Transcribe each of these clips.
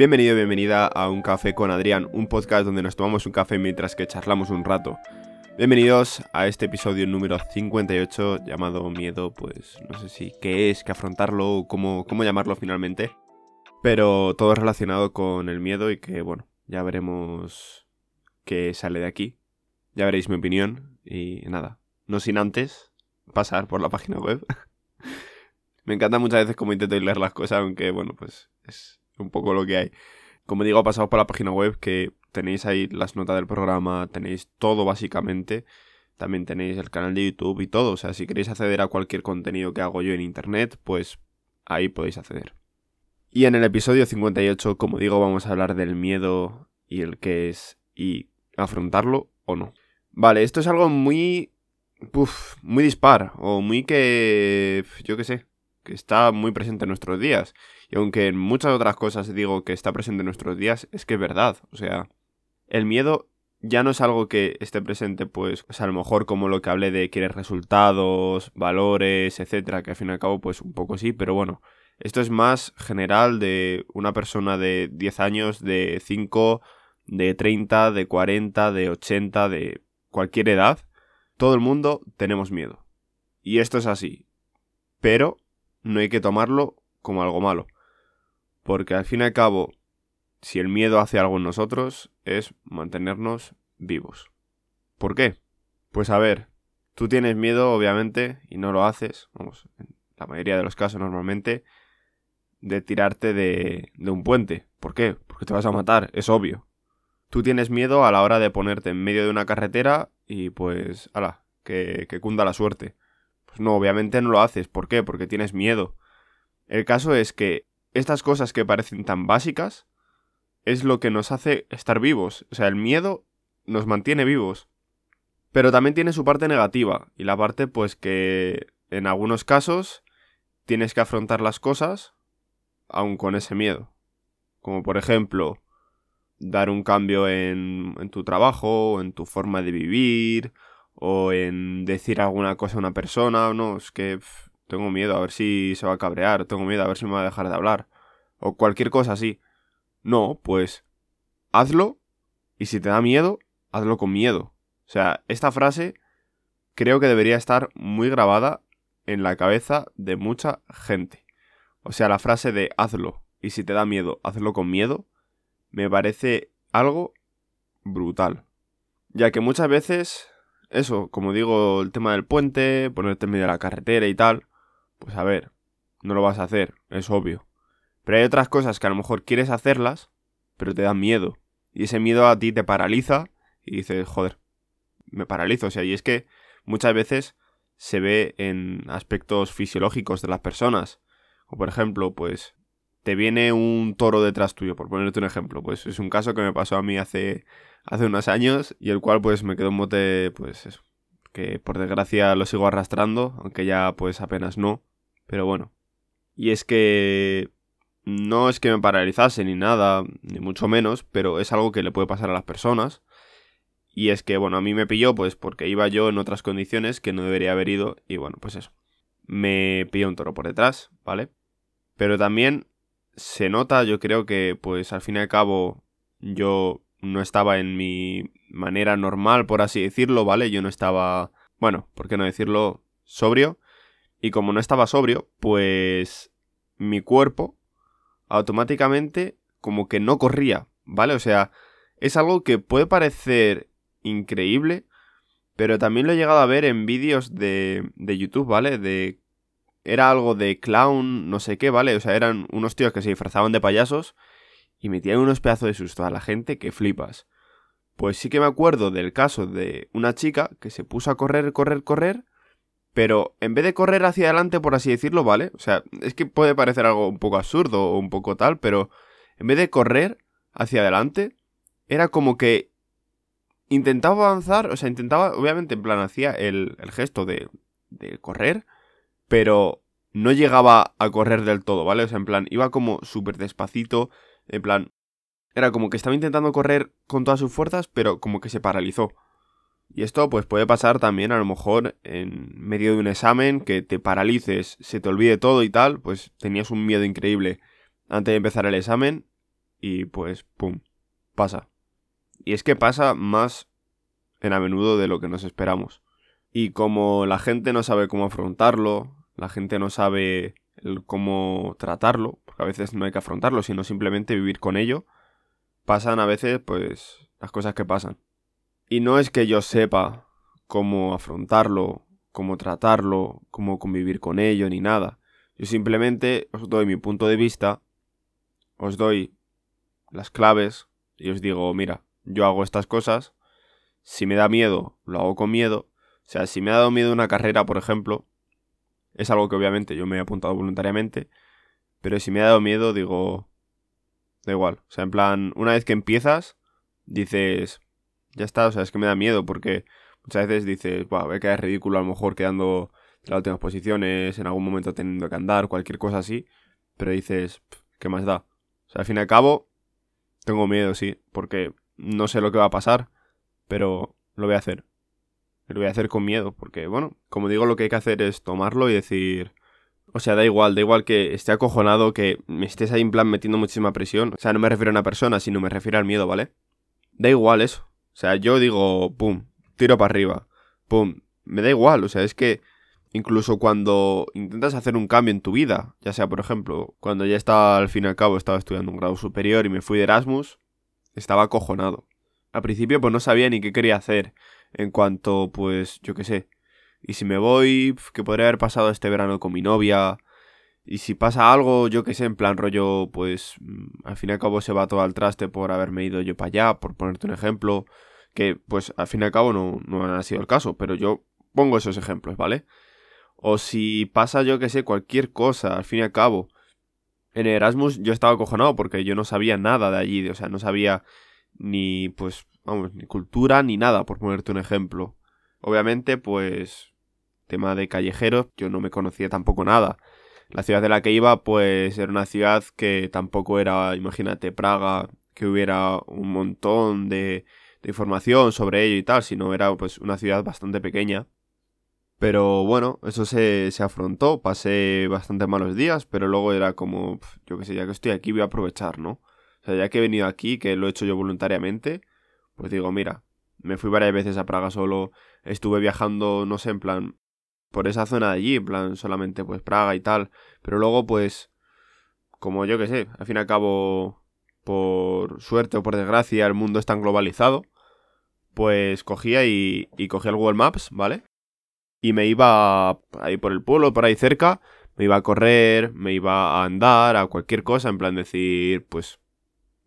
Bienvenido, bienvenida a Un Café con Adrián, un podcast donde nos tomamos un café mientras que charlamos un rato. Bienvenidos a este episodio número 58 llamado Miedo, pues no sé si qué es, qué afrontarlo o cómo, cómo llamarlo finalmente. Pero todo relacionado con el miedo y que, bueno, ya veremos qué sale de aquí. Ya veréis mi opinión y nada, no sin antes pasar por la página web. Me encanta muchas veces cómo intento leer las cosas, aunque bueno, pues es un poco lo que hay. Como digo, pasado por la página web que tenéis ahí las notas del programa, tenéis todo básicamente. También tenéis el canal de YouTube y todo. O sea, si queréis acceder a cualquier contenido que hago yo en Internet, pues ahí podéis acceder. Y en el episodio 58, como digo, vamos a hablar del miedo y el que es y afrontarlo o no. Vale, esto es algo muy... muy dispar o muy que... yo qué sé, está muy presente en nuestros días. Y aunque en muchas otras cosas digo que está presente en nuestros días, es que es verdad. O sea, el miedo ya no es algo que esté presente, pues, a lo mejor como lo que hablé de quieres resultados, valores, etcétera, que al fin y al cabo, pues un poco sí, pero bueno, esto es más general de una persona de 10 años, de 5, de 30, de 40, de 80, de cualquier edad. Todo el mundo tenemos miedo. Y esto es así. Pero no hay que tomarlo como algo malo. Porque al fin y al cabo, si el miedo hace algo en nosotros, es mantenernos vivos. ¿Por qué? Pues a ver, tú tienes miedo, obviamente, y no lo haces, vamos, en la mayoría de los casos normalmente, de tirarte de, de un puente. ¿Por qué? Porque te vas a matar, es obvio. Tú tienes miedo a la hora de ponerte en medio de una carretera y pues, ala, que, que cunda la suerte. Pues no, obviamente no lo haces. ¿Por qué? Porque tienes miedo. El caso es que estas cosas que parecen tan básicas es lo que nos hace estar vivos. O sea, el miedo nos mantiene vivos. Pero también tiene su parte negativa. Y la parte, pues, que en algunos casos tienes que afrontar las cosas aun con ese miedo. Como por ejemplo, dar un cambio en, en tu trabajo, en tu forma de vivir, o en decir alguna cosa a una persona. No, es que tengo miedo a ver si se va a cabrear, tengo miedo a ver si me va a dejar de hablar. O cualquier cosa así. No, pues hazlo y si te da miedo, hazlo con miedo. O sea, esta frase creo que debería estar muy grabada en la cabeza de mucha gente. O sea, la frase de hazlo y si te da miedo, hazlo con miedo, me parece algo brutal. Ya que muchas veces, eso, como digo, el tema del puente, ponerte en medio de la carretera y tal, pues a ver, no lo vas a hacer, es obvio. Pero hay otras cosas que a lo mejor quieres hacerlas, pero te dan miedo. Y ese miedo a ti te paraliza y dices, joder, me paralizo. O sea, y es que muchas veces se ve en aspectos fisiológicos de las personas. O por ejemplo, pues te viene un toro detrás tuyo, por ponerte un ejemplo. Pues es un caso que me pasó a mí hace, hace unos años y el cual pues me quedó un mote, pues eso, que por desgracia lo sigo arrastrando, aunque ya pues apenas no. Pero bueno. Y es que no es que me paralizase ni nada, ni mucho menos, pero es algo que le puede pasar a las personas. Y es que, bueno, a mí me pilló pues porque iba yo en otras condiciones que no debería haber ido y bueno, pues eso. Me pilló un toro por detrás, ¿vale? Pero también se nota, yo creo que pues al fin y al cabo yo no estaba en mi manera normal, por así decirlo, ¿vale? Yo no estaba, bueno, ¿por qué no decirlo? Sobrio. Y como no estaba sobrio, pues mi cuerpo automáticamente como que no corría, ¿vale? O sea, es algo que puede parecer increíble, pero también lo he llegado a ver en vídeos de, de YouTube, ¿vale? De... Era algo de clown, no sé qué, ¿vale? O sea, eran unos tíos que se disfrazaban de payasos y metían unos pedazos de susto a la gente que flipas. Pues sí que me acuerdo del caso de una chica que se puso a correr, correr, correr pero en vez de correr hacia adelante, por así decirlo, ¿vale? O sea, es que puede parecer algo un poco absurdo o un poco tal, pero en vez de correr hacia adelante, era como que intentaba avanzar, o sea, intentaba, obviamente, en plan, hacía el, gesto de, de correr, pero no llegaba a correr del todo, ¿vale? O sea, en plan, iba como súper despacito, en plan, era como que estaba intentando correr con todas sus fuerzas, pero como que se paralizó. Y esto pues puede pasar también a lo mejor en medio de un examen que te paralices, se te olvide todo y tal, pues tenías un miedo increíble antes de empezar el examen y pues, ¡pum!, pasa. Y es que pasa más en a menudo de lo que nos esperamos. Y como la gente no sabe cómo afrontarlo, la gente no sabe cómo tratarlo, porque a veces no hay que afrontarlo, sino simplemente vivir con ello, pasan a veces pues las cosas que pasan. Y no es que yo sepa cómo afrontarlo, cómo tratarlo, cómo convivir con ello, ni nada. Yo simplemente os doy mi punto de vista, os doy las claves y os digo, mira, yo hago estas cosas, si me da miedo, lo hago con miedo. O sea, si me ha dado miedo una carrera, por ejemplo, es algo que obviamente yo me he apuntado voluntariamente, pero si me ha dado miedo, digo, da igual. O sea, en plan, una vez que empiezas, dices, ya está, o sea, es que me da miedo porque muchas veces dices, wow, voy a quedar ridículo a lo mejor quedando en las últimas posiciones, en algún momento teniendo que andar, cualquier cosa así, pero dices, ¿qué más da? O sea, al fin y al cabo, tengo miedo, sí, porque no sé lo que va a pasar, pero lo voy a hacer. Lo voy a hacer con miedo, porque, bueno, como digo, lo que hay que hacer es tomarlo y decir... O sea, da igual, da igual que esté acojonado, que me estés ahí en plan metiendo muchísima presión. O sea, no me refiero a una persona, sino me refiero al miedo, ¿vale? Da igual eso. O sea, yo digo, pum, tiro para arriba. Pum, me da igual. O sea, es que incluso cuando intentas hacer un cambio en tu vida, ya sea, por ejemplo, cuando ya estaba, al fin y al cabo, estaba estudiando un grado superior y me fui de Erasmus, estaba acojonado. Al principio, pues no sabía ni qué quería hacer en cuanto, pues, yo qué sé. Y si me voy, ¿qué podría haber pasado este verano con mi novia? Y si pasa algo, yo qué sé, en plan rollo, pues mm, al fin y al cabo se va todo al traste por haberme ido yo para allá, por ponerte un ejemplo, que pues al fin y al cabo no, no ha sido el caso, pero yo pongo esos ejemplos, ¿vale? O si pasa, yo qué sé, cualquier cosa, al fin y al cabo. En Erasmus yo estaba acojonado porque yo no sabía nada de allí, o sea, no sabía ni pues vamos, ni cultura ni nada, por ponerte un ejemplo. Obviamente, pues, tema de callejeros, yo no me conocía tampoco nada. La ciudad de la que iba, pues, era una ciudad que tampoco era, imagínate, Praga, que hubiera un montón de, de información sobre ello y tal, sino era, pues, una ciudad bastante pequeña. Pero bueno, eso se, se afrontó, pasé bastante malos días, pero luego era como, yo qué sé, ya que estoy aquí voy a aprovechar, ¿no? O sea, ya que he venido aquí, que lo he hecho yo voluntariamente, pues digo, mira, me fui varias veces a Praga solo, estuve viajando, no sé, en plan, por esa zona de allí, en plan, solamente pues Praga y tal, pero luego pues, como yo que sé, al fin y al cabo, por suerte o por desgracia, el mundo es tan globalizado, pues cogía y, y cogía el Google Maps, ¿vale? Y me iba ahí por el pueblo, por ahí cerca, me iba a correr, me iba a andar, a cualquier cosa, en plan decir, pues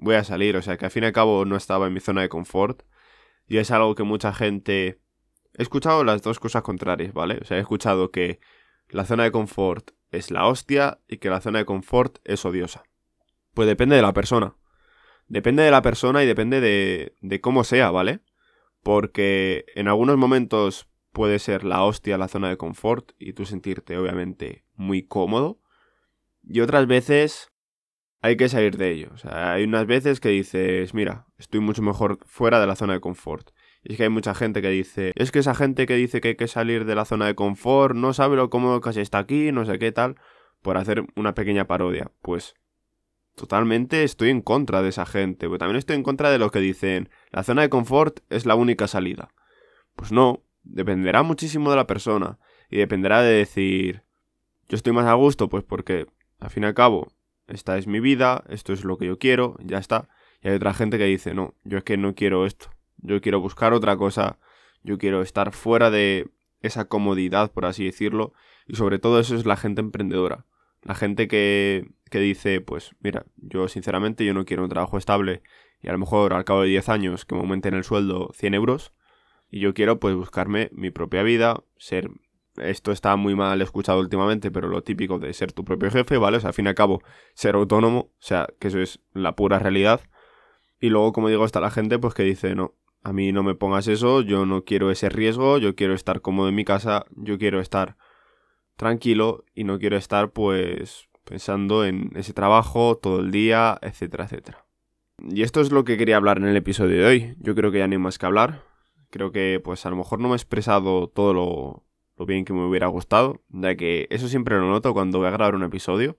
voy a salir. O sea, que al fin y al cabo no estaba en mi zona de confort. Y es algo que mucha gente... He escuchado las dos cosas contrarias, ¿vale? O sea, he escuchado que la zona de confort es la hostia y que la zona de confort es odiosa. Pues depende de la persona. Depende de la persona y depende de, de cómo sea, ¿vale? Porque en algunos momentos puede ser la hostia la zona de confort y tú sentirte obviamente muy cómodo. Y otras veces hay que salir de ello. Hay unas veces que dices, mira, estoy mucho mejor fuera de la zona de confort. Y es que hay mucha gente que dice, es que esa gente que dice que hay que salir de la zona de confort no sabe lo cómodo que se está aquí, no sé qué tal, por hacer una pequeña parodia. Pues totalmente estoy en contra de esa gente, pero también estoy en contra de lo que dicen, la zona de confort es la única salida. Pues no, dependerá muchísimo de la persona y dependerá de decir, yo estoy más a gusto, pues porque, al fin y al cabo, esta es mi vida, esto es lo que yo quiero, ya está. Y hay otra gente que dice, no, yo es que no quiero esto, yo quiero buscar otra cosa, yo quiero estar fuera de esa comodidad, por así decirlo, y sobre todo eso es la gente emprendedora. La gente que, que dice, pues mira, yo sinceramente yo no quiero un trabajo estable y a lo mejor al cabo de 10 años que me aumenten el sueldo 100 euros, y yo quiero pues buscarme mi propia vida, ser esto está muy mal escuchado últimamente, pero lo típico de ser tu propio jefe, ¿vale? O sea, al fin y al cabo, ser autónomo, o sea, que eso es la pura realidad. Y luego, como digo, está la gente pues que dice, no, a mí no me pongas eso, yo no quiero ese riesgo, yo quiero estar cómodo en mi casa, yo quiero estar tranquilo y no quiero estar pues pensando en ese trabajo todo el día, etcétera, etcétera. Y esto es lo que quería hablar en el episodio de hoy. Yo creo que ya no hay más que hablar. Creo que pues a lo mejor no me he expresado todo lo, lo bien que me hubiera gustado, ya que eso siempre lo noto cuando voy a grabar un episodio.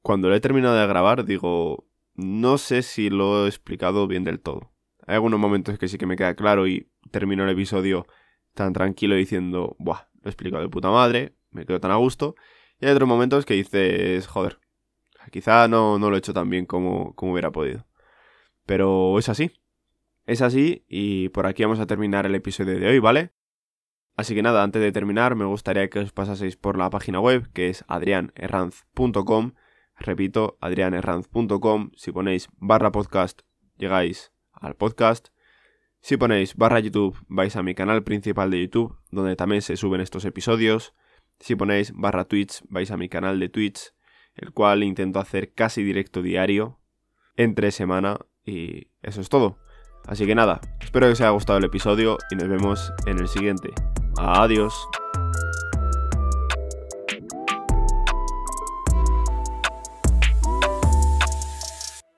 Cuando lo he terminado de grabar, digo, no sé si lo he explicado bien del todo. Hay algunos momentos que sí que me queda claro y termino el episodio tan tranquilo diciendo, buah, lo he explicado de puta madre, me quedo tan a gusto. Y hay otros momentos que dices, joder, quizá no, no lo he hecho tan bien como, como hubiera podido. Pero es así. Es así y por aquí vamos a terminar el episodio de hoy, ¿vale? Así que nada, antes de terminar me gustaría que os pasaseis por la página web que es adrianerranz.com. Repito, adrianerranz.com. Si ponéis barra podcast llegáis al podcast. Si ponéis barra YouTube vais a mi canal principal de YouTube donde también se suben estos episodios. Si ponéis barra Twitch vais a mi canal de Twitch el cual intento hacer casi directo diario entre semana y eso es todo. Así que nada, espero que os haya gustado el episodio y nos vemos en el siguiente. Adiós.